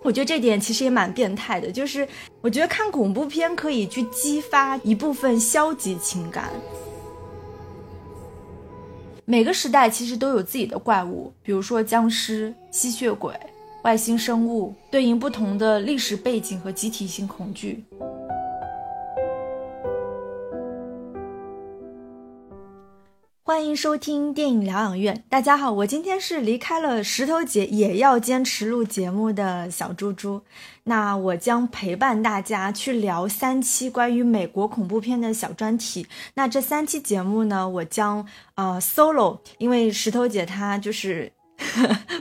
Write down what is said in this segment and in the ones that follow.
我觉得这点其实也蛮变态的，就是我觉得看恐怖片可以去激发一部分消极情感。每个时代其实都有自己的怪物，比如说僵尸、吸血鬼、外星生物，对应不同的历史背景和集体性恐惧。欢迎收听电影疗养院。大家好，我今天是离开了石头姐也要坚持录节目的小猪猪。那我将陪伴大家去聊三期关于美国恐怖片的小专题。那这三期节目呢，我将呃 solo，因为石头姐她就是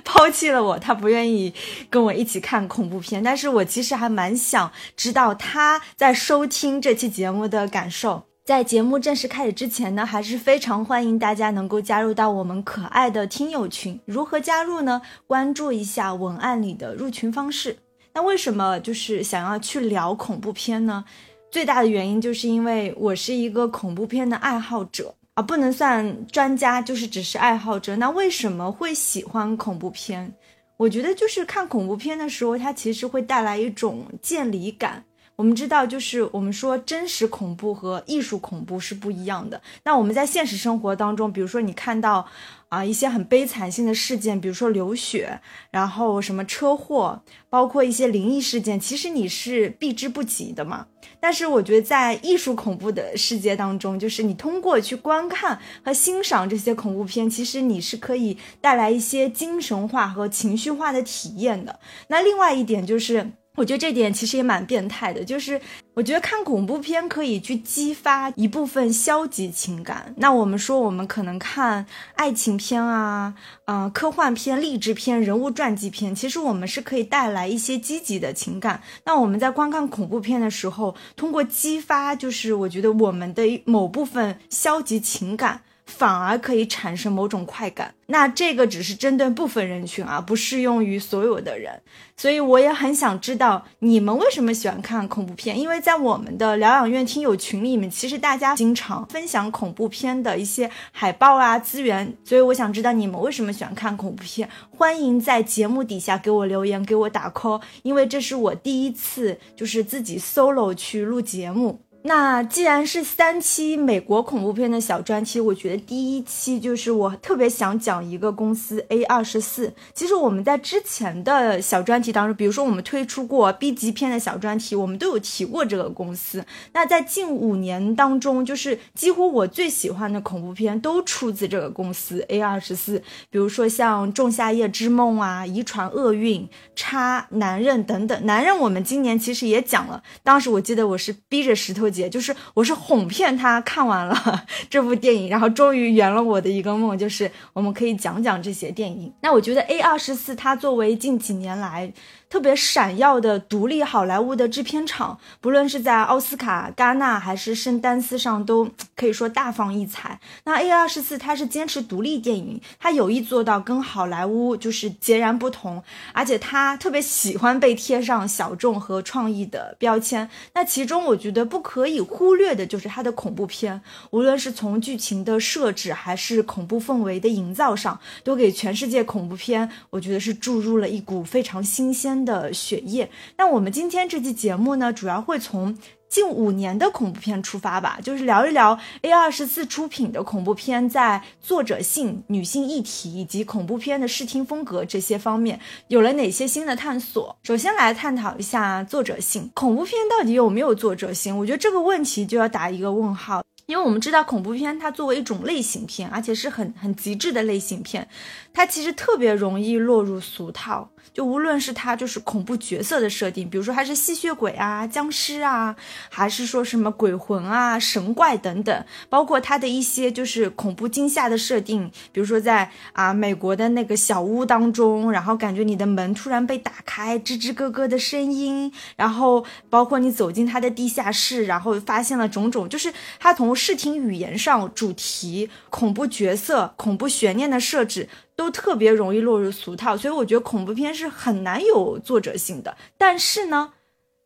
抛弃了我，她不愿意跟我一起看恐怖片。但是我其实还蛮想知道她在收听这期节目的感受。在节目正式开始之前呢，还是非常欢迎大家能够加入到我们可爱的听友群。如何加入呢？关注一下文案里的入群方式。那为什么就是想要去聊恐怖片呢？最大的原因就是因为我是一个恐怖片的爱好者啊，不能算专家，就是只是爱好者。那为什么会喜欢恐怖片？我觉得就是看恐怖片的时候，它其实会带来一种见离感。我们知道，就是我们说真实恐怖和艺术恐怖是不一样的。那我们在现实生活当中，比如说你看到啊一些很悲惨性的事件，比如说流血，然后什么车祸，包括一些灵异事件，其实你是避之不及的嘛。但是我觉得在艺术恐怖的世界当中，就是你通过去观看和欣赏这些恐怖片，其实你是可以带来一些精神化和情绪化的体验的。那另外一点就是。我觉得这点其实也蛮变态的，就是我觉得看恐怖片可以去激发一部分消极情感。那我们说，我们可能看爱情片啊，嗯，科幻片、励志片、人物传记片，其实我们是可以带来一些积极的情感。那我们在观看恐怖片的时候，通过激发，就是我觉得我们的某部分消极情感。反而可以产生某种快感，那这个只是针对部分人群啊，不适用于所有的人。所以我也很想知道你们为什么喜欢看恐怖片，因为在我们的疗养院听友群里面，其实大家经常分享恐怖片的一些海报啊资源。所以我想知道你们为什么喜欢看恐怖片，欢迎在节目底下给我留言，给我打 call，因为这是我第一次就是自己 solo 去录节目。那既然是三期美国恐怖片的小专题，我觉得第一期就是我特别想讲一个公司 A 二十四。其实我们在之前的小专题当中，比如说我们推出过 B 级片的小专题，我们都有提过这个公司。那在近五年当中，就是几乎我最喜欢的恐怖片都出自这个公司 A 二十四。比如说像《仲夏夜之梦》啊，《遗传厄运》、《叉男人》等等。男人我们今年其实也讲了，当时我记得我是逼着石头。就是我是哄骗他看完了 这部电影，然后终于圆了我的一个梦，就是我们可以讲讲这些电影。那我觉得 A 二十四它作为近几年来。特别闪耀的独立好莱坞的制片厂，不论是在奥斯卡、戛纳还是圣丹斯上，都可以说大放异彩。那 A 二十四它是坚持独立电影，它有意做到跟好莱坞就是截然不同，而且它特别喜欢被贴上小众和创意的标签。那其中我觉得不可可以忽略的就是它的恐怖片，无论是从剧情的设置还是恐怖氛围的营造上，都给全世界恐怖片我觉得是注入了一股非常新鲜。的血液。那我们今天这期节目呢，主要会从近五年的恐怖片出发吧，就是聊一聊 A 二十四出品的恐怖片在作者性、女性议题以及恐怖片的视听风格这些方面有了哪些新的探索。首先来探讨一下作者性，恐怖片到底有没有作者性？我觉得这个问题就要打一个问号。因为我们知道恐怖片它作为一种类型片，而且是很很极致的类型片，它其实特别容易落入俗套。就无论是它就是恐怖角色的设定，比如说它是吸血鬼啊、僵尸啊，还是说什么鬼魂啊、神怪等等，包括它的一些就是恐怖惊吓的设定，比如说在啊美国的那个小屋当中，然后感觉你的门突然被打开，吱吱咯咯的声音，然后包括你走进它的地下室，然后发现了种种，就是它从视听语言上、主题、恐怖角色、恐怖悬念的设置。都特别容易落入俗套，所以我觉得恐怖片是很难有作者性的。但是呢，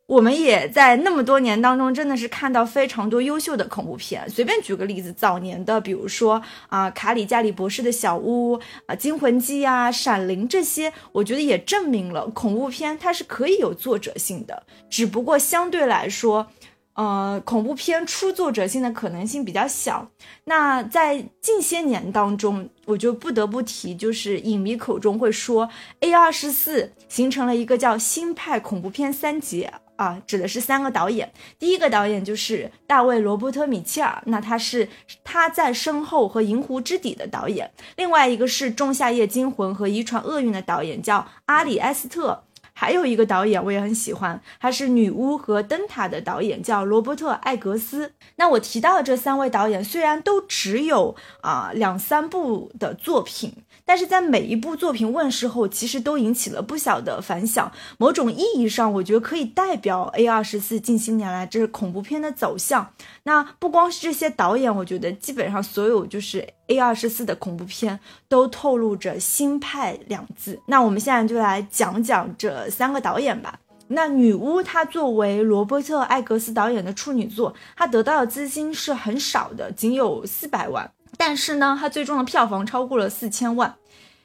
我们也在那么多年当中，真的是看到非常多优秀的恐怖片。随便举个例子，早年的，比如说啊，卡里加里博士的小屋啊，惊魂记啊，闪灵这些，我觉得也证明了恐怖片它是可以有作者性的，只不过相对来说。呃，恐怖片出作者性的可能性比较小。那在近些年当中，我就不得不提，就是影迷口中会说，A 二十四形成了一个叫新派恐怖片三杰啊，指的是三个导演。第一个导演就是大卫·罗伯特·米切尔，那他是他在身后和《银湖之底》的导演。另外一个是《仲夏夜惊魂》和《遗传厄运》的导演，叫阿里·埃斯特。还有一个导演我也很喜欢，他是《女巫》和《灯塔》的导演，叫罗伯特·艾格斯。那我提到的这三位导演，虽然都只有啊两三部的作品。但是在每一部作品问世后，其实都引起了不小的反响。某种意义上，我觉得可以代表 A 二十四近些年来这是恐怖片的走向。那不光是这些导演，我觉得基本上所有就是 A 二十四的恐怖片都透露着新派两字。那我们现在就来讲讲这三个导演吧。那女巫她作为罗伯特艾格斯导演的处女作，她得到的资金是很少的，仅有四百万。但是呢，它最终的票房超过了四千万，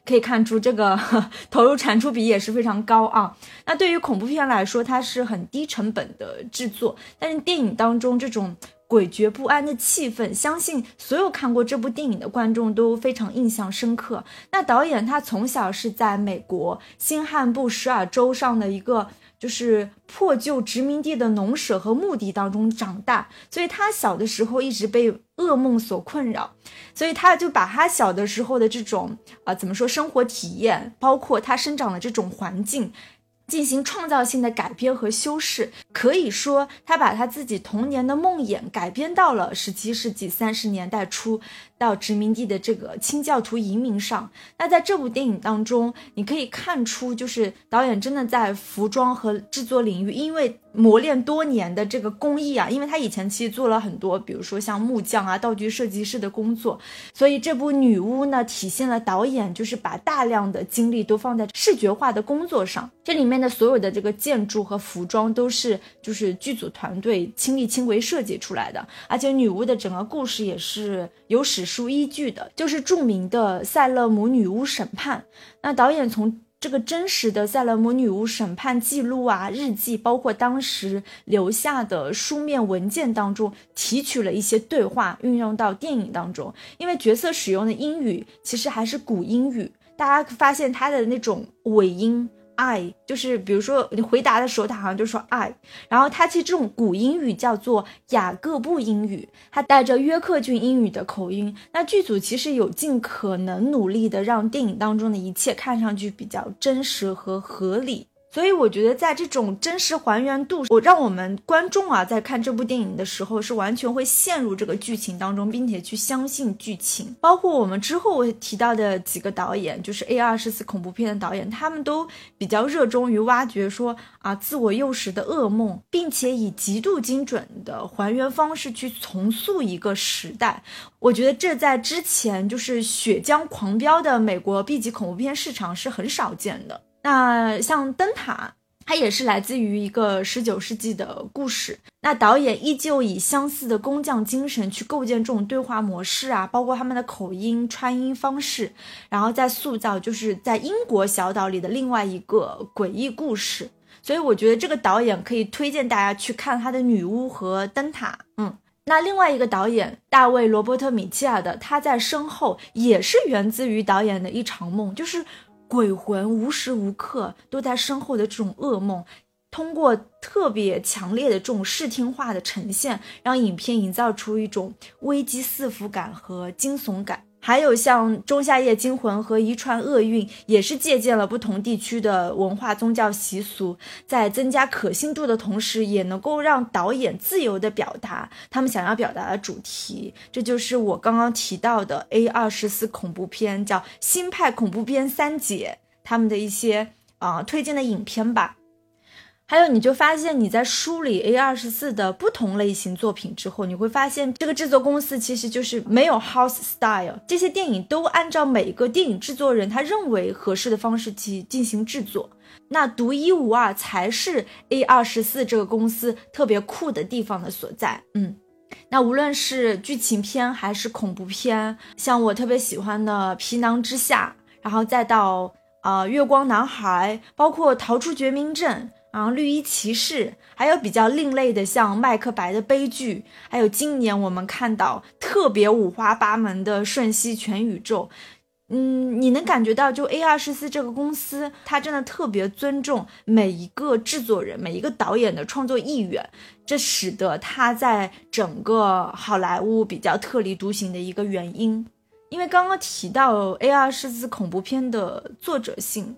可以看出这个 投入产出比也是非常高啊。那对于恐怖片来说，它是很低成本的制作，但是电影当中这种诡谲不安的气氛，相信所有看过这部电影的观众都非常印象深刻。那导演他从小是在美国新罕布什尔州上的一个。就是破旧殖民地的农舍和墓地当中长大，所以他小的时候一直被噩梦所困扰，所以他就把他小的时候的这种啊怎么说生活体验，包括他生长的这种环境。进行创造性的改编和修饰，可以说他把他自己童年的梦魇改编到了十七世纪三十年代初到殖民地的这个清教徒移民上。那在这部电影当中，你可以看出，就是导演真的在服装和制作领域，因为。磨练多年的这个工艺啊，因为他以前其实做了很多，比如说像木匠啊、道具设计师的工作，所以这部女巫呢，体现了导演就是把大量的精力都放在视觉化的工作上。这里面的所有的这个建筑和服装都是就是剧组团队亲力亲为设计出来的，而且女巫的整个故事也是有史书依据的，就是著名的塞勒姆女巫审判。那导演从这个真实的塞勒姆女巫审判记录啊、日记，包括当时留下的书面文件当中，提取了一些对话，运用到电影当中。因为角色使用的英语其实还是古英语，大家发现他的那种尾音。I 就是，比如说你回答的时候，他好像就说 I，然后他其实这种古英语叫做雅各布英语，他带着约克郡英语的口音。那剧组其实有尽可能努力的让电影当中的一切看上去比较真实和合理。所以我觉得，在这种真实还原度，我让我们观众啊，在看这部电影的时候，是完全会陷入这个剧情当中，并且去相信剧情。包括我们之后会提到的几个导演，就是 A 二十四恐怖片的导演，他们都比较热衷于挖掘说啊，自我幼时的噩梦，并且以极度精准的还原方式去重塑一个时代。我觉得这在之前就是血浆狂飙的美国 B 级恐怖片市场是很少见的。那像灯塔，它也是来自于一个十九世纪的故事。那导演依旧以相似的工匠精神去构建这种对话模式啊，包括他们的口音、穿音方式，然后再塑造就是在英国小岛里的另外一个诡异故事。所以我觉得这个导演可以推荐大家去看他的《女巫》和《灯塔》。嗯，那另外一个导演大卫·罗伯特·米切尔的，他在身后也是源自于导演的一场梦，就是。鬼魂无时无刻都在身后的这种噩梦，通过特别强烈的这种视听化的呈现，让影片营造出一种危机四伏感和惊悚感。还有像《仲夏夜惊魂》和《遗传厄运》，也是借鉴了不同地区的文化、宗教习俗，在增加可信度的同时，也能够让导演自由地表达他们想要表达的主题。这就是我刚刚提到的 A 二十四恐怖片，叫新派恐怖片三姐他们的一些啊推荐的影片吧。还有，你就发现你在梳理 A 二十四的不同类型作品之后，你会发现这个制作公司其实就是没有 house style，这些电影都按照每个电影制作人他认为合适的方式去进行制作。那独一无二才是 A 二十四这个公司特别酷的地方的所在。嗯，那无论是剧情片还是恐怖片，像我特别喜欢的《皮囊之下》，然后再到啊《月光男孩》，包括《逃出绝命镇》。然后绿衣骑士，还有比较另类的，像麦克白的悲剧，还有今年我们看到特别五花八门的瞬息全宇宙。嗯，你能感觉到，就 A 二十四这个公司，它真的特别尊重每一个制作人、每一个导演的创作意愿，这使得它在整个好莱坞比较特立独行的一个原因。因为刚刚提到 A 二十四恐怖片的作者性。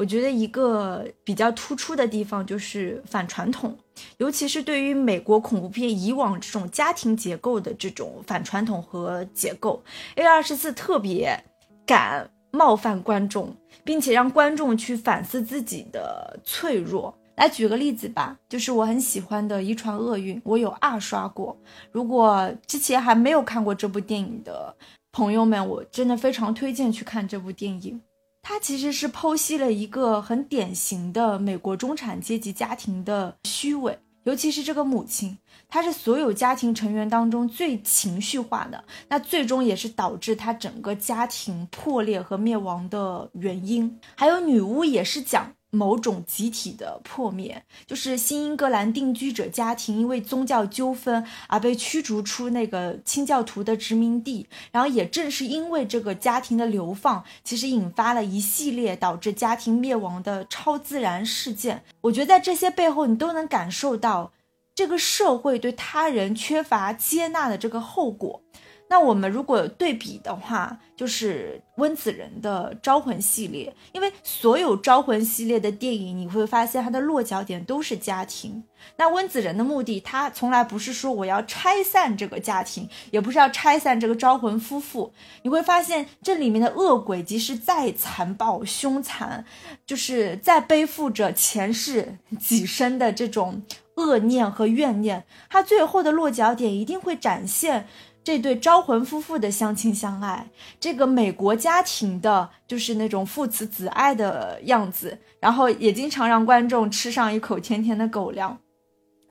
我觉得一个比较突出的地方就是反传统，尤其是对于美国恐怖片以往这种家庭结构的这种反传统和结构，A 二十四特别敢冒犯观众，并且让观众去反思自己的脆弱。来举个例子吧，就是我很喜欢的《遗传厄运》，我有二刷过。如果之前还没有看过这部电影的朋友们，我真的非常推荐去看这部电影。他其实是剖析了一个很典型的美国中产阶级家庭的虚伪，尤其是这个母亲，她是所有家庭成员当中最情绪化的，那最终也是导致她整个家庭破裂和灭亡的原因。还有女巫也是讲。某种集体的破灭，就是新英格兰定居者家庭因为宗教纠纷而被驱逐出那个清教徒的殖民地，然后也正是因为这个家庭的流放，其实引发了一系列导致家庭灭亡的超自然事件。我觉得在这些背后，你都能感受到这个社会对他人缺乏接纳的这个后果。那我们如果对比的话，就是温子仁的《招魂》系列，因为所有《招魂》系列的电影，你会发现它的落脚点都是家庭。那温子仁的目的，他从来不是说我要拆散这个家庭，也不是要拆散这个招魂夫妇。你会发现这里面的恶鬼，即使再残暴凶残，就是在背负着前世几生的这种恶念和怨念，他最后的落脚点一定会展现。这对招魂夫妇的相亲相爱，这个美国家庭的就是那种父慈子爱的样子，然后也经常让观众吃上一口甜甜的狗粮。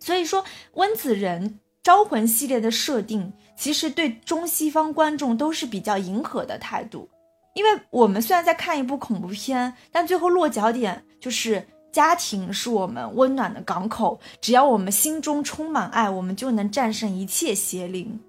所以说，温子仁招魂系列的设定，其实对中西方观众都是比较迎合的态度。因为我们虽然在看一部恐怖片，但最后落脚点就是家庭是我们温暖的港口，只要我们心中充满爱，我们就能战胜一切邪灵。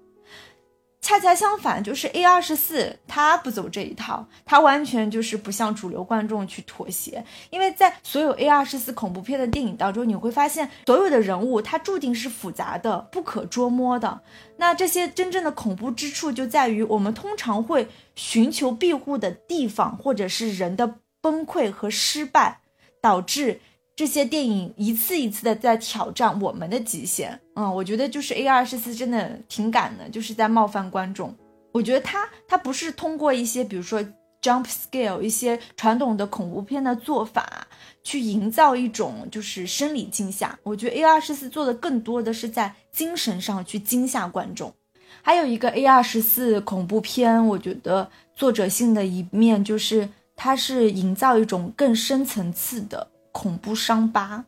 恰恰相反，就是 A 二十四，他不走这一套，他完全就是不向主流观众去妥协。因为在所有 A 二十四恐怖片的电影当中，你会发现所有的人物他注定是复杂的、不可捉摸的。那这些真正的恐怖之处就在于，我们通常会寻求庇护的地方，或者是人的崩溃和失败，导致。这些电影一次一次的在挑战我们的极限，嗯，我觉得就是 A 二十四真的挺敢的，就是在冒犯观众。我觉得他他不是通过一些比如说 jump scale 一些传统的恐怖片的做法去营造一种就是生理惊吓，我觉得 A 二十四做的更多的是在精神上去惊吓观众。还有一个 A 二十四恐怖片，我觉得作者性的一面就是它是营造一种更深层次的。恐怖伤疤，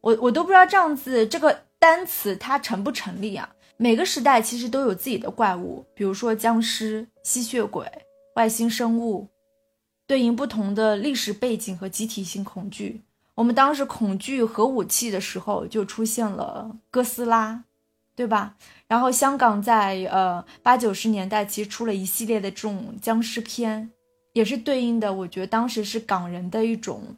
我我都不知道这样子这个单词它成不成立啊？每个时代其实都有自己的怪物，比如说僵尸、吸血鬼、外星生物，对应不同的历史背景和集体性恐惧。我们当时恐惧核武器的时候，就出现了哥斯拉，对吧？然后香港在呃八九十年代其实出了一系列的这种僵尸片，也是对应的，我觉得当时是港人的一种。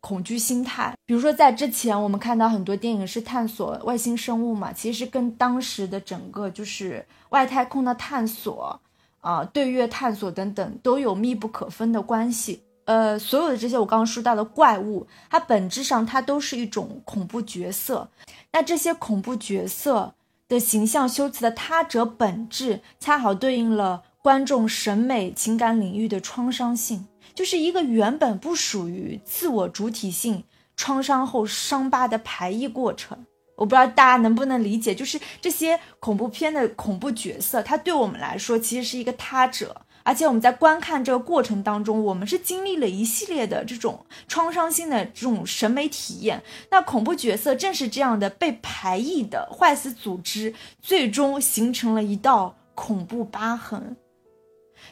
恐惧心态，比如说在之前，我们看到很多电影是探索外星生物嘛，其实跟当时的整个就是外太空的探索啊、对月探索等等都有密不可分的关系。呃，所有的这些我刚刚说到的怪物，它本质上它都是一种恐怖角色。那这些恐怖角色的形象修辞的他者本质，恰好对应了观众审美情感领域的创伤性。就是一个原本不属于自我主体性创伤后伤疤的排异过程。我不知道大家能不能理解，就是这些恐怖片的恐怖角色，他对我们来说其实是一个他者。而且我们在观看这个过程当中，我们是经历了一系列的这种创伤性的这种审美体验。那恐怖角色正是这样的被排异的坏死组织，最终形成了一道恐怖疤痕。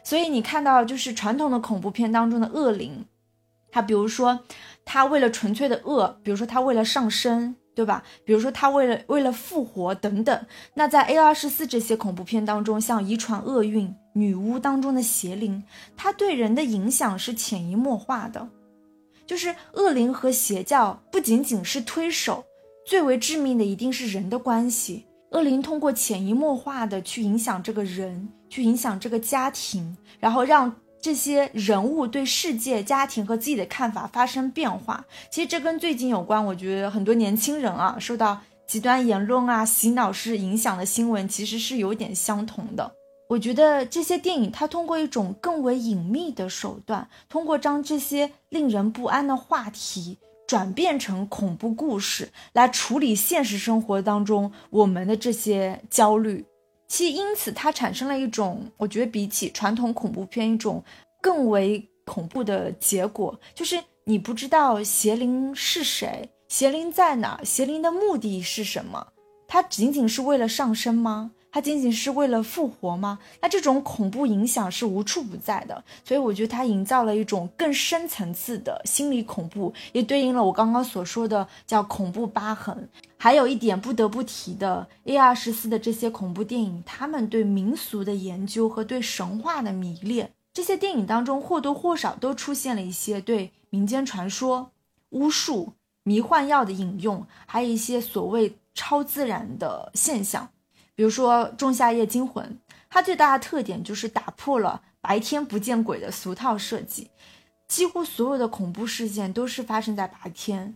所以你看到，就是传统的恐怖片当中的恶灵，他比如说他为了纯粹的恶，比如说他为了上升。对吧？比如说他为了为了复活等等。那在 A 二十四这些恐怖片当中，像遗传厄运、女巫当中的邪灵，它对人的影响是潜移默化的。就是恶灵和邪教不仅仅是推手，最为致命的一定是人的关系。恶灵通过潜移默化的去影响这个人，去影响这个家庭，然后让。这些人物对世界、家庭和自己的看法发生变化，其实这跟最近有关。我觉得很多年轻人啊，受到极端言论啊、洗脑式影响的新闻，其实是有点相同的。我觉得这些电影它通过一种更为隐秘的手段，通过将这些令人不安的话题转变成恐怖故事，来处理现实生活当中我们的这些焦虑。其因此，它产生了一种，我觉得比起传统恐怖片一种更为恐怖的结果，就是你不知道邪灵是谁，邪灵在哪，邪灵的目的是什么，它仅仅是为了上升吗？它仅仅是为了复活吗？那这种恐怖影响是无处不在的，所以我觉得它营造了一种更深层次的心理恐怖，也对应了我刚刚所说的叫恐怖疤痕。还有一点不得不提的，A 二十四的这些恐怖电影，他们对民俗的研究和对神话的迷恋，这些电影当中或多或少都出现了一些对民间传说、巫术、迷幻药的引用，还有一些所谓超自然的现象。比如说《仲夏夜惊魂》，它最大的特点就是打破了白天不见鬼的俗套设计，几乎所有的恐怖事件都是发生在白天，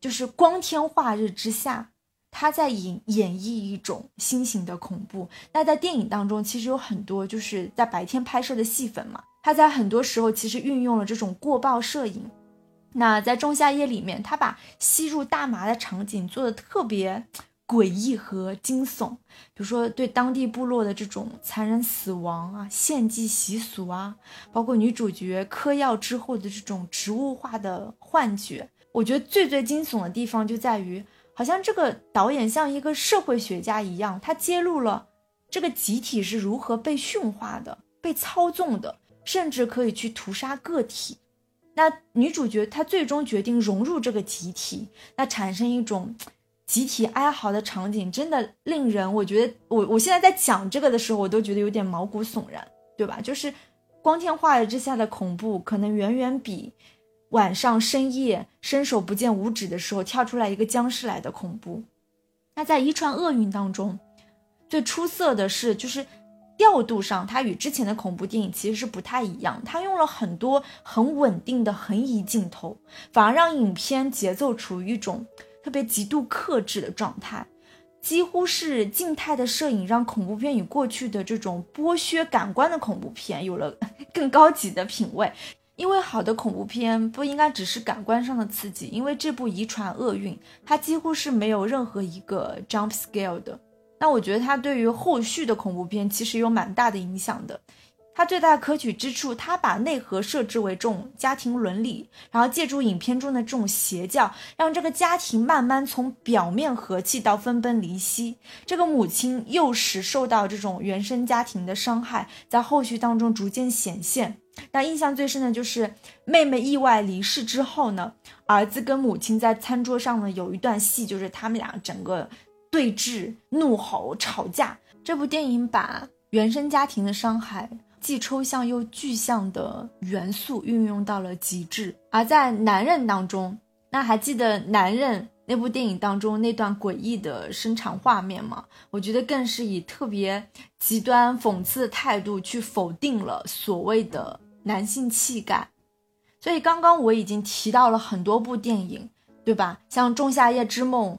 就是光天化日之下，他在演演绎一种新型的恐怖。那在电影当中，其实有很多就是在白天拍摄的戏份嘛，他在很多时候其实运用了这种过曝摄影。那在《仲夏夜》里面，他把吸入大麻的场景做的特别。诡异和惊悚，比如说对当地部落的这种残忍死亡啊、献祭习俗啊，包括女主角嗑药之后的这种植物化的幻觉，我觉得最最惊悚的地方就在于，好像这个导演像一个社会学家一样，他揭露了这个集体是如何被驯化的、被操纵的，甚至可以去屠杀个体。那女主角她最终决定融入这个集体，那产生一种。集体哀嚎的场景真的令人，我觉得我我现在在讲这个的时候，我都觉得有点毛骨悚然，对吧？就是光天化日之下的恐怖，可能远远比晚上深夜伸手不见五指的时候跳出来一个僵尸来的恐怖。那在遗传厄运当中，最出色的是就是调度上，它与之前的恐怖电影其实是不太一样，它用了很多很稳定的横移镜头，反而让影片节奏处于一种。特别极度克制的状态，几乎是静态的摄影，让恐怖片与过去的这种剥削感官的恐怖片有了 更高级的品味。因为好的恐怖片不应该只是感官上的刺激，因为这部《遗传厄运》它几乎是没有任何一个 jump scale 的。那我觉得它对于后续的恐怖片其实有蛮大的影响的。它最大的可取之处，它把内核设置为这种家庭伦理，然后借助影片中的这种邪教，让这个家庭慢慢从表面和气到分崩离析。这个母亲幼时受到这种原生家庭的伤害，在后续当中逐渐显现。那印象最深的就是妹妹意外离世之后呢，儿子跟母亲在餐桌上呢有一段戏，就是他们俩整个对峙、怒吼、吵架。这部电影把原生家庭的伤害。既抽象又具象的元素运用到了极致，而在男人当中，那还记得男人那部电影当中那段诡异的生产画面吗？我觉得更是以特别极端讽刺的态度去否定了所谓的男性气概。所以刚刚我已经提到了很多部电影，对吧？像《仲夏夜之梦》。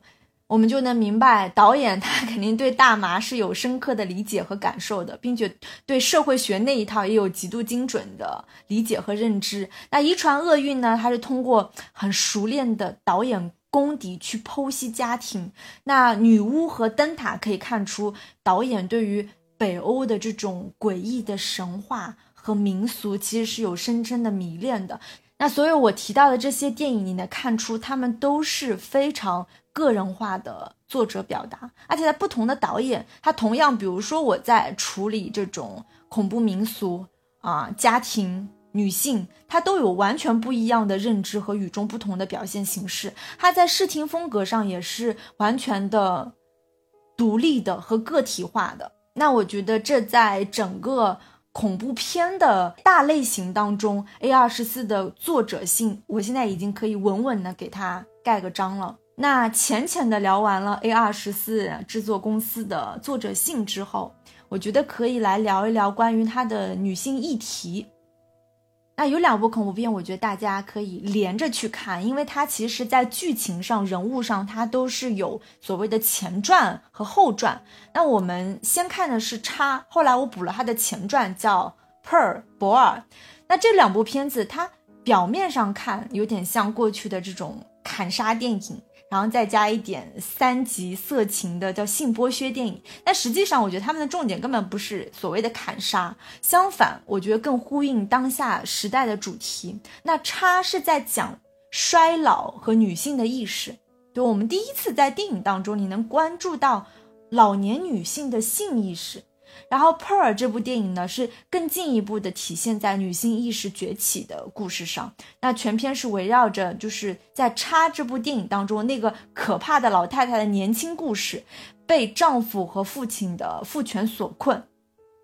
我们就能明白，导演他肯定对大麻是有深刻的理解和感受的，并且对社会学那一套也有极度精准的理解和认知。那遗传厄运呢？他是通过很熟练的导演功底去剖析家庭。那女巫和灯塔可以看出，导演对于北欧的这种诡异的神话和民俗，其实是有深深的迷恋的。那所有我提到的这些电影，你能看出他们都是非常。个人化的作者表达，而且在不同的导演，他同样，比如说我在处理这种恐怖民俗啊、家庭、女性，他都有完全不一样的认知和与众不同的表现形式。他在视听风格上也是完全的独立的和个体化的。那我觉得这在整个恐怖片的大类型当中，A 二十四的作者性，我现在已经可以稳稳的给他盖个章了。那浅浅的聊完了 A 二十四制作公司的作者性之后，我觉得可以来聊一聊关于它的女性议题。那有两部恐怖片，我觉得大家可以连着去看，因为它其实，在剧情上、人物上，它都是有所谓的前传和后传。那我们先看的是叉，后来我补了它的前传，叫 Per 博尔。那这两部片子，它表面上看有点像过去的这种砍杀电影。然后再加一点三级色情的叫性剥削电影，但实际上我觉得他们的重点根本不是所谓的砍杀，相反，我觉得更呼应当下时代的主题。那叉是在讲衰老和女性的意识，对我们第一次在电影当中你能关注到老年女性的性意识。然后《，Per》这部电影呢，是更进一步的体现在女性意识崛起的故事上。那全片是围绕着就是在《叉》这部电影当中那个可怕的老太太的年轻故事，被丈夫和父亲的父权所困。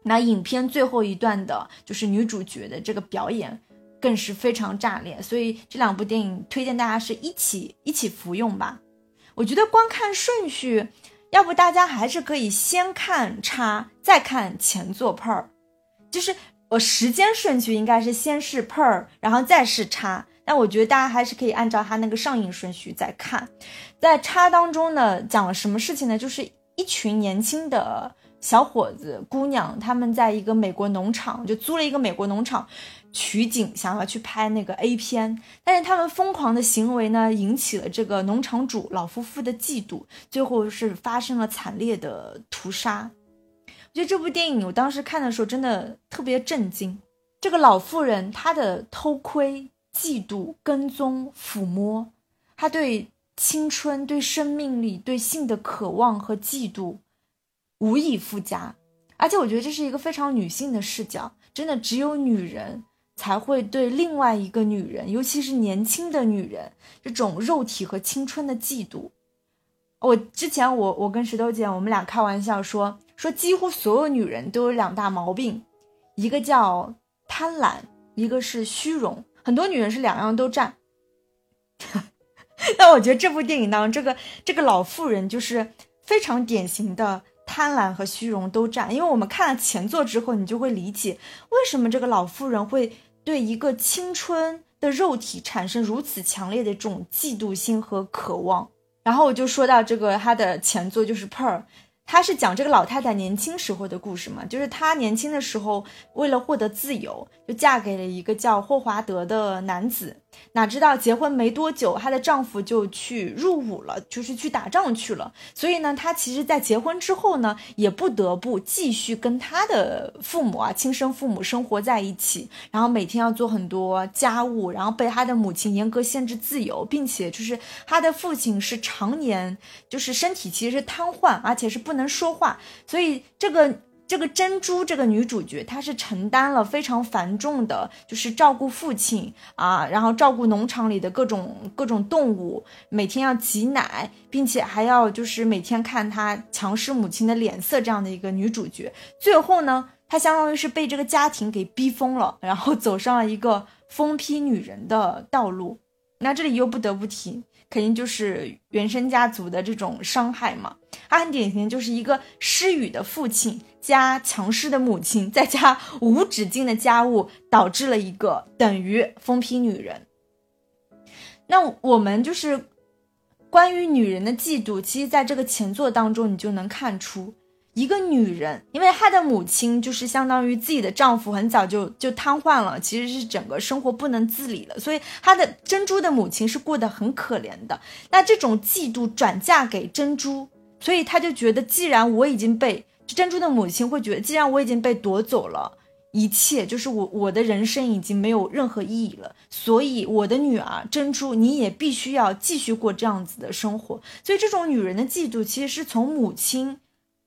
那影片最后一段的就是女主角的这个表演，更是非常炸裂。所以这两部电影推荐大家是一起一起服用吧。我觉得观看顺序。要不大家还是可以先看叉，再看前作 Per，就是我时间顺序应该是先是 Per，然后再是叉。但我觉得大家还是可以按照它那个上映顺序再看。在叉当中呢，讲了什么事情呢？就是一群年轻的小伙子、姑娘，他们在一个美国农场，就租了一个美国农场。取景想要去拍那个 A 片，但是他们疯狂的行为呢，引起了这个农场主老夫妇的嫉妒，最后是发生了惨烈的屠杀。我觉得这部电影我当时看的时候真的特别震惊。这个老妇人她的偷窥、嫉妒、跟踪、抚摸，她对青春、对生命力、对性的渴望和嫉妒无以复加。而且我觉得这是一个非常女性的视角，真的只有女人。才会对另外一个女人，尤其是年轻的女人，这种肉体和青春的嫉妒。我之前我我跟石头姐我们俩开玩笑说说，几乎所有女人都有两大毛病，一个叫贪婪，一个是虚荣。很多女人是两样都占。那我觉得这部电影当中，这个这个老妇人就是非常典型的。贪婪和虚荣都占，因为我们看了前作之后，你就会理解为什么这个老妇人会对一个青春的肉体产生如此强烈的这种嫉妒心和渴望。然后我就说到这个，他的前作就是《Pearl》。他是讲这个老太太年轻时候的故事嘛，就是她年轻的时候为了获得自由，就嫁给了一个叫霍华德的男子。哪知道结婚没多久，她的丈夫就去入伍了，就是去打仗去了。所以呢，她其实，在结婚之后呢，也不得不继续跟她的父母啊，亲生父母生活在一起，然后每天要做很多家务，然后被她的母亲严格限制自由，并且就是她的父亲是常年就是身体其实是瘫痪，而且是不能。说话，所以这个这个珍珠这个女主角，她是承担了非常繁重的，就是照顾父亲啊，然后照顾农场里的各种各种动物，每天要挤奶，并且还要就是每天看她强势母亲的脸色这样的一个女主角。最后呢，她相当于是被这个家庭给逼疯了，然后走上了一个疯批女人的道路。那这里又不得不提。肯定就是原生家族的这种伤害嘛，他很典型，就是一个失语的父亲加强势的母亲，再加无止境的家务，导致了一个等于疯批女人。那我们就是关于女人的嫉妒，其实在这个前作当中，你就能看出。一个女人，因为她的母亲就是相当于自己的丈夫很早就就瘫痪了，其实是整个生活不能自理了，所以她的珍珠的母亲是过得很可怜的。那这种嫉妒转嫁给珍珠，所以她就觉得，既然我已经被珍珠的母亲会觉得，既然我已经被夺走了一切，就是我我的人生已经没有任何意义了，所以我的女儿珍珠，你也必须要继续过这样子的生活。所以这种女人的嫉妒，其实是从母亲。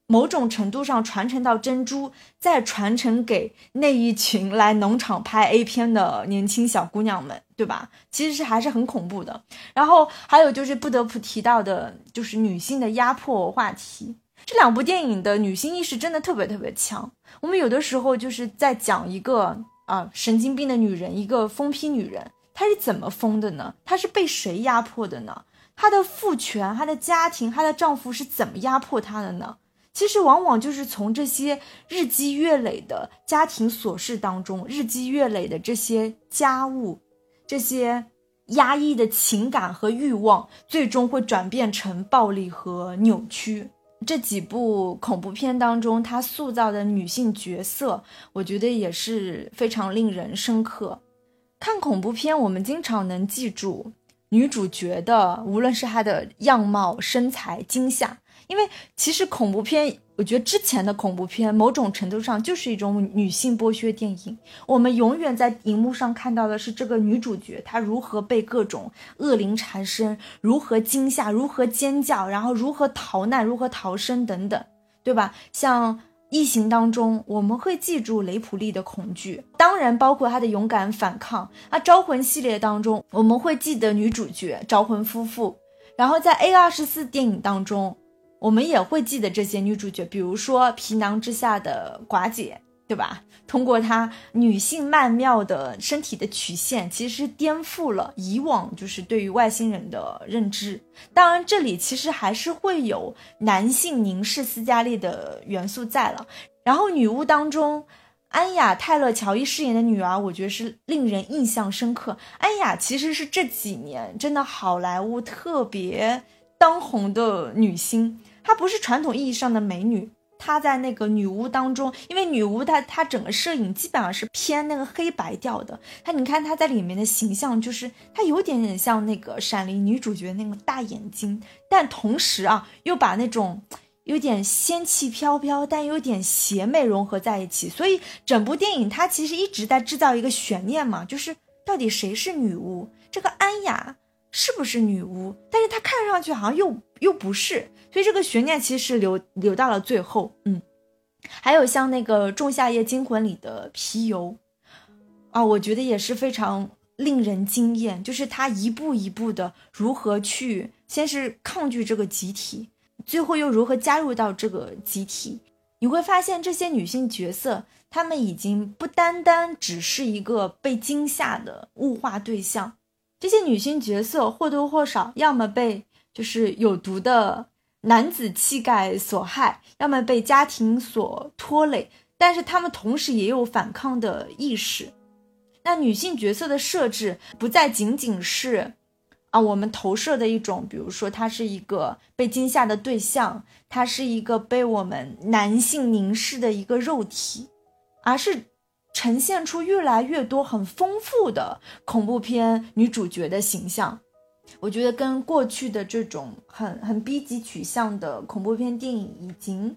某种程度上传承到珍珠，再传承给那一群来农场拍 A 片的年轻小姑娘们，对吧？其实是还是很恐怖的。然后还有就是不得不提到的，就是女性的压迫话题。这两部电影的女性意识真的特别特别强。我们有的时候就是在讲一个啊神经病的女人，一个疯批女人，她是怎么疯的呢？她是被谁压迫的呢？她的父权、她的家庭、她的丈夫是怎么压迫她的呢？其实往往就是从这些日积月累的家庭琐事当中，日积月累的这些家务，这些压抑的情感和欲望，最终会转变成暴力和扭曲。这几部恐怖片当中，他塑造的女性角色，我觉得也是非常令人深刻。看恐怖片，我们经常能记住女主角的，无论是她的样貌、身材、惊吓。因为其实恐怖片，我觉得之前的恐怖片某种程度上就是一种女性剥削电影。我们永远在荧幕上看到的是这个女主角她如何被各种恶灵缠身，如何惊吓，如何尖叫，然后如何逃难，如何逃生等等，对吧？像异形当中，我们会记住雷普利的恐惧，当然包括她的勇敢反抗。啊，招魂系列当中，我们会记得女主角招魂夫妇。然后在 A 二十四电影当中。我们也会记得这些女主角，比如说皮囊之下的寡姐，对吧？通过她女性曼妙的身体的曲线，其实颠覆了以往就是对于外星人的认知。当然，这里其实还是会有男性凝视斯嘉丽的元素在了。然后女巫当中，安雅泰勒乔伊饰演的女儿，我觉得是令人印象深刻。安雅其实是这几年真的好莱坞特别当红的女星。她不是传统意义上的美女，她在那个女巫当中，因为女巫她她整个摄影基本上是偏那个黑白调的，她你看她在里面的形象就是她有点点像那个闪灵女主角那个大眼睛，但同时啊又把那种有点仙气飘飘但有点邪魅融合在一起，所以整部电影它其实一直在制造一个悬念嘛，就是到底谁是女巫？这个安雅。是不是女巫？但是她看上去好像又又不是，所以这个悬念其实留留到了最后。嗯，还有像那个《仲夏夜惊魂》里的皮尤啊，我觉得也是非常令人惊艳，就是她一步一步的如何去，先是抗拒这个集体，最后又如何加入到这个集体。你会发现这些女性角色，她们已经不单单只是一个被惊吓的物化对象。这些女性角色或多或少，要么被就是有毒的男子气概所害，要么被家庭所拖累，但是她们同时也有反抗的意识。那女性角色的设置不再仅仅是啊，我们投射的一种，比如说她是一个被惊吓的对象，她是一个被我们男性凝视的一个肉体，而是。呈现出越来越多很丰富的恐怖片女主角的形象，我觉得跟过去的这种很很 B 级取向的恐怖片电影已经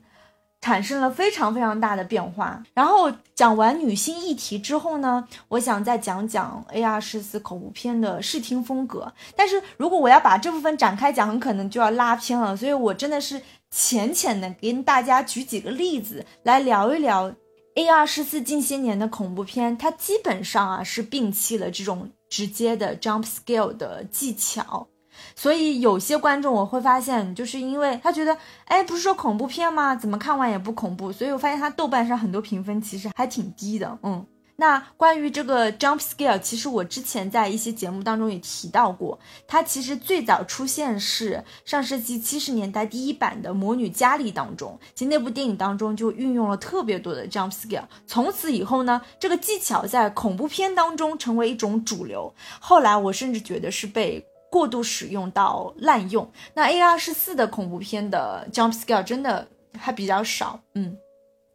产生了非常非常大的变化。然后讲完女性议题之后呢，我想再讲讲 A R 十四恐怖片的视听风格。但是如果我要把这部分展开讲，很可能就要拉偏了，所以我真的是浅浅的跟大家举几个例子来聊一聊。A 二十四近些年的恐怖片，它基本上啊是摒弃了这种直接的 jump scale 的技巧，所以有些观众我会发现，就是因为他觉得，哎，不是说恐怖片吗？怎么看完也不恐怖，所以我发现他豆瓣上很多评分其实还挺低的，嗯。那关于这个 jump scare，其实我之前在一些节目当中也提到过，它其实最早出现是上世纪七十年代第一版的《魔女佳丽》当中，其实那部电影当中就运用了特别多的 jump scare。从此以后呢，这个技巧在恐怖片当中成为一种主流。后来我甚至觉得是被。过度使用到滥用。那 A 二十四的恐怖片的 jump scare 真的还比较少，嗯。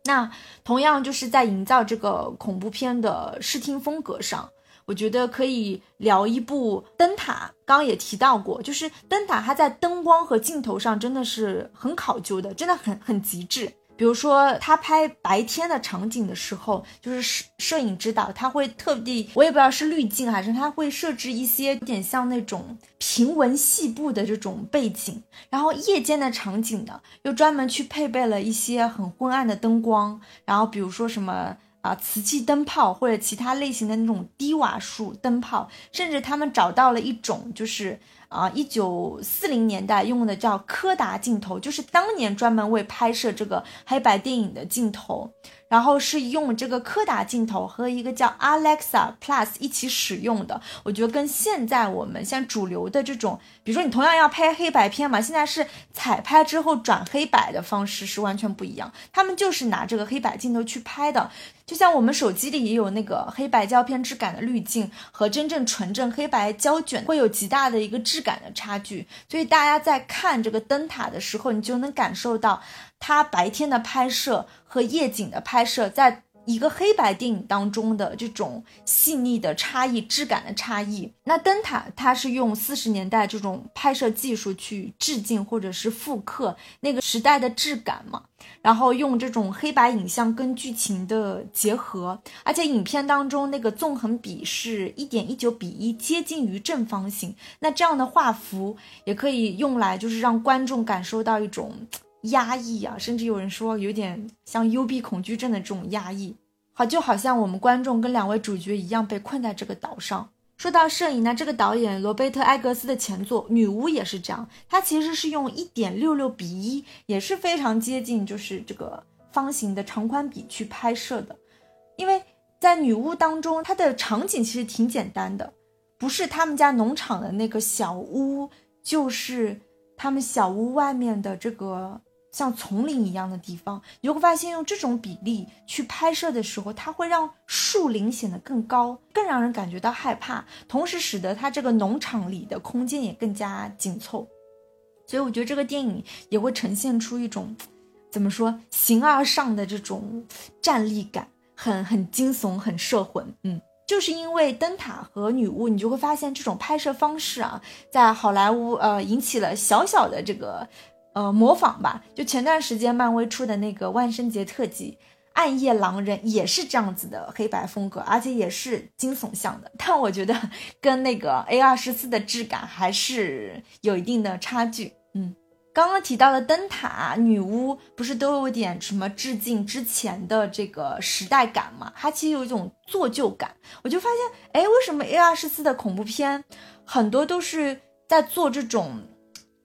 那同样就是在营造这个恐怖片的视听风格上，我觉得可以聊一部《灯塔》。刚刚也提到过，就是《灯塔》它在灯光和镜头上真的是很考究的，真的很很极致。比如说，他拍白天的场景的时候，就是摄摄影指导，他会特地，我也不知道是滤镜还是他会设置一些有点像那种平纹细布的这种背景，然后夜间的场景呢，又专门去配备了一些很昏暗的灯光，然后比如说什么啊瓷器灯泡或者其他类型的那种低瓦数灯泡，甚至他们找到了一种就是。啊，一九四零年代用的叫柯达镜头，就是当年专门为拍摄这个黑白电影的镜头。然后是用这个柯达镜头和一个叫 Alexa Plus 一起使用的，我觉得跟现在我们像主流的这种，比如说你同样要拍黑白片嘛，现在是彩拍之后转黑白的方式是完全不一样。他们就是拿这个黑白镜头去拍的，就像我们手机里也有那个黑白胶片质感的滤镜，和真正纯正黑白胶卷会有极大的一个质感的差距。所以大家在看这个灯塔的时候，你就能感受到。它白天的拍摄和夜景的拍摄，在一个黑白电影当中的这种细腻的差异、质感的差异。那灯塔它是用四十年代这种拍摄技术去致敬或者是复刻那个时代的质感嘛，然后用这种黑白影像跟剧情的结合，而且影片当中那个纵横比是一点一九比一，接近于正方形。那这样的画幅也可以用来就是让观众感受到一种。压抑啊，甚至有人说有点像幽闭恐惧症的这种压抑，好，就好像我们观众跟两位主角一样被困在这个岛上。说到摄影呢，这个导演罗贝特·埃格斯的前作《女巫》也是这样，他其实是用一点六六比一，也是非常接近就是这个方形的长宽比去拍摄的。因为在《女巫》当中，它的场景其实挺简单的，不是他们家农场的那个小屋，就是他们小屋外面的这个。像丛林一样的地方，你就会发现用这种比例去拍摄的时候，它会让树林显得更高，更让人感觉到害怕，同时使得它这个农场里的空间也更加紧凑。所以我觉得这个电影也会呈现出一种，怎么说，形而上的这种站立感，很很惊悚，很摄魂。嗯，就是因为灯塔和女巫，你就会发现这种拍摄方式啊，在好莱坞呃引起了小小的这个。呃，模仿吧，就前段时间漫威出的那个万圣节特辑《暗夜狼人》也是这样子的黑白风格，而且也是惊悚向的。但我觉得 跟那个 A 二十四的质感还是有一定的差距。嗯，刚刚提到的灯塔、女巫，不是都有点什么致敬之前的这个时代感嘛？它其实有一种做旧感。我就发现，哎，为什么 A 二十四的恐怖片很多都是在做这种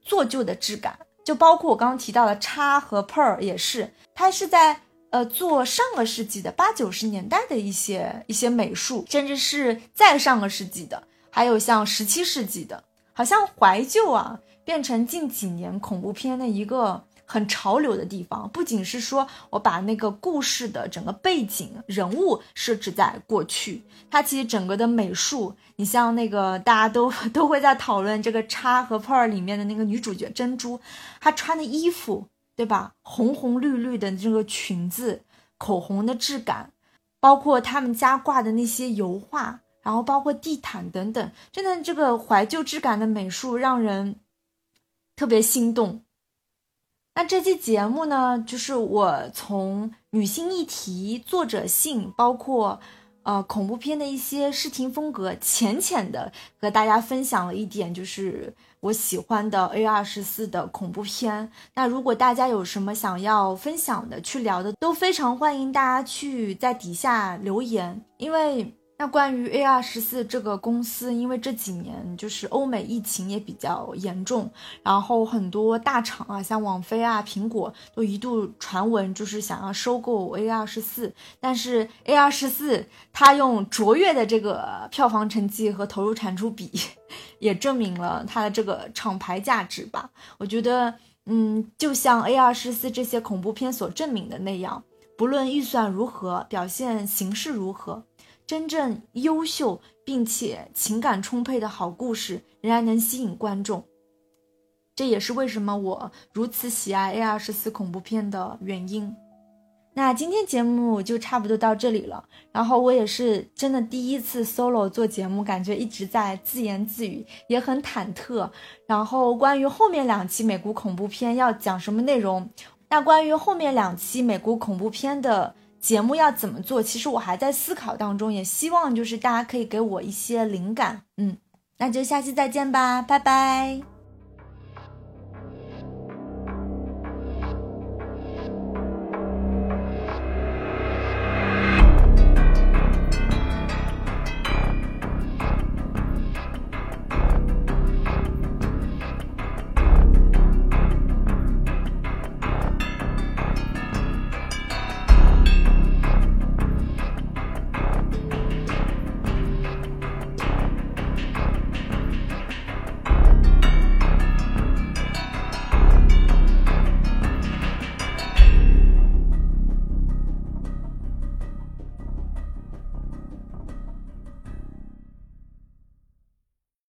做旧的质感？就包括我刚刚提到的叉和 Per 也是，它是在呃做上个世纪的八九十年代的一些一些美术，甚至是再上个世纪的，还有像十七世纪的，好像怀旧啊，变成近几年恐怖片的一个。很潮流的地方，不仅是说我把那个故事的整个背景人物设置在过去，它其实整个的美术，你像那个大家都 都会在讨论这个《叉》和《Per》里面的那个女主角珍珠，她穿的衣服，对吧？红红绿绿的这个裙子，口红的质感，包括他们家挂的那些油画，然后包括地毯等等，真的这个怀旧质感的美术让人特别心动。那这期节目呢，就是我从女性议题、作者性，包括呃恐怖片的一些视听风格，浅浅的和大家分享了一点，就是我喜欢的 A 二十四的恐怖片。那如果大家有什么想要分享的、去聊的，都非常欢迎大家去在底下留言，因为。那关于 A 二十四这个公司，因为这几年就是欧美疫情也比较严重，然后很多大厂啊，像网飞啊、苹果都一度传闻就是想要收购 A 二十四，但是 A 二十四它用卓越的这个票房成绩和投入产出比，也证明了它的这个厂牌价值吧。我觉得，嗯，就像 A 二十四这些恐怖片所证明的那样，不论预算如何，表现形式如何。真正优秀并且情感充沛的好故事仍然能吸引观众。这也是为什么我如此喜爱 A 二十四恐怖片的原因。那今天节目就差不多到这里了。然后我也是真的第一次 solo 做节目，感觉一直在自言自语，也很忐忑。然后关于后面两期美国恐怖片要讲什么内容，那关于后面两期美国恐怖片的节目要怎么做，其实我还在思考当中，也希望就是大家可以给我一些灵感。嗯，那就下期再见吧，拜拜。